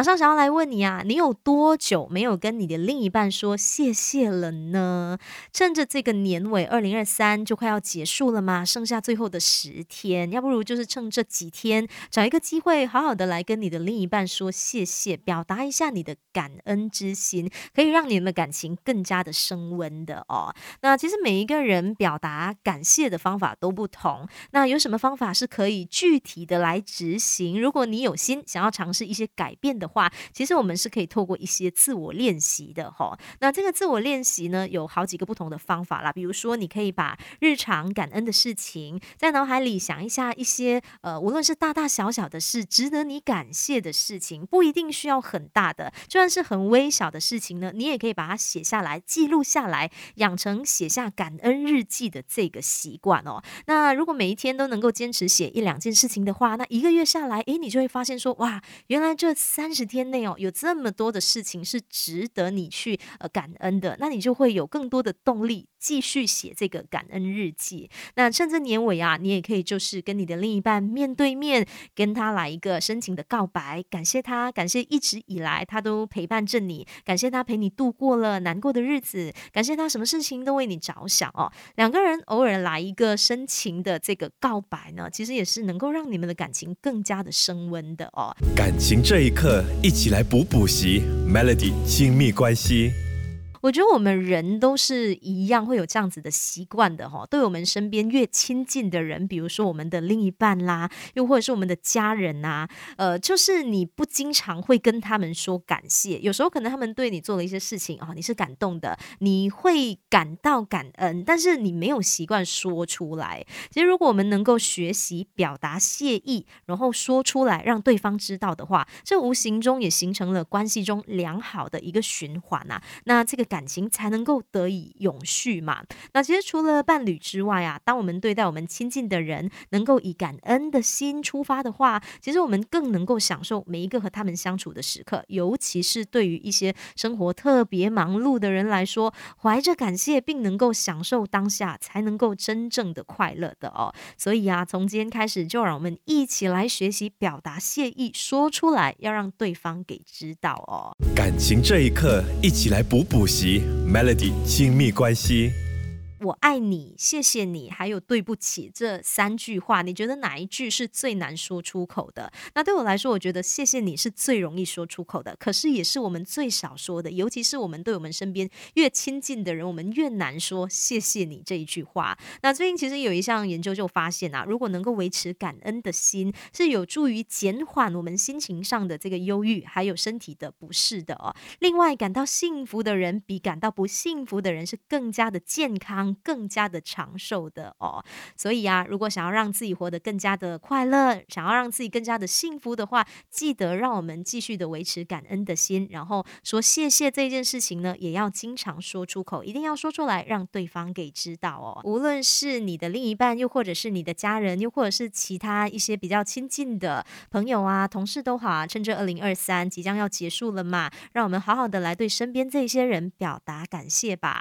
马上想要来问你啊，你有多久没有跟你的另一半说谢谢了呢？趁着这个年尾，二零二三就快要结束了嘛，剩下最后的十天，要不如就是趁这几天，找一个机会，好好的来跟你的另一半说谢谢，表达一下你的感恩之心，可以让你们的感情更加的升温的哦。那其实每一个人表达感谢的方法都不同，那有什么方法是可以具体的来执行？如果你有心想要尝试一些改变，的话，其实我们是可以透过一些自我练习的哈。那这个自我练习呢，有好几个不同的方法啦。比如说，你可以把日常感恩的事情在脑海里想一下，一些呃，无论是大大小小的事，值得你感谢的事情，不一定需要很大的，就算是很微小的事情呢，你也可以把它写下来，记录下来，养成写下感恩日记的这个习惯哦。那如果每一天都能够坚持写一两件事情的话，那一个月下来，诶，你就会发现说，哇，原来这三。三十天内哦，有这么多的事情是值得你去呃感恩的，那你就会有更多的动力继续写这个感恩日记。那趁着年尾啊，你也可以就是跟你的另一半面对面，跟他来一个深情的告白，感谢他，感谢一直以来他都陪伴着你，感谢他陪你度过了难过的日子，感谢他什么事情都为你着想哦。两个人偶尔来一个深情的这个告白呢，其实也是能够让你们的感情更加的升温的哦。感情这一刻。一起来补补习，Melody 亲密关系。我觉得我们人都是一样，会有这样子的习惯的哈。对我们身边越亲近的人，比如说我们的另一半啦，又或者是我们的家人呐，呃，就是你不经常会跟他们说感谢。有时候可能他们对你做了一些事情啊，你是感动的，你会感到感恩，但是你没有习惯说出来。其实如果我们能够学习表达谢意，然后说出来让对方知道的话，这无形中也形成了关系中良好的一个循环呐。那这个。感情才能够得以永续嘛？那其实除了伴侣之外啊，当我们对待我们亲近的人，能够以感恩的心出发的话，其实我们更能够享受每一个和他们相处的时刻。尤其是对于一些生活特别忙碌的人来说，怀着感谢并能够享受当下，才能够真正的快乐的哦。所以啊，从今天开始，就让我们一起来学习表达谢意，说出来，要让对方给知道哦。感情这一刻，一起来补补。及 Melody 亲密关系。我爱你，谢谢你，还有对不起这三句话，你觉得哪一句是最难说出口的？那对我来说，我觉得谢谢你是最容易说出口的，可是也是我们最少说的。尤其是我们对我们身边越亲近的人，我们越难说谢谢你这一句话。那最近其实有一项研究就发现啊，如果能够维持感恩的心，是有助于减缓我们心情上的这个忧郁，还有身体的不适的哦。另外，感到幸福的人比感到不幸福的人是更加的健康。更加的长寿的哦，所以啊，如果想要让自己活得更加的快乐，想要让自己更加的幸福的话，记得让我们继续的维持感恩的心，然后说谢谢这件事情呢，也要经常说出口，一定要说出来，让对方给知道哦。无论是你的另一半，又或者是你的家人，又或者是其他一些比较亲近的朋友啊、同事都好啊，趁着二零二三即将要结束了嘛，让我们好好的来对身边这些人表达感谢吧。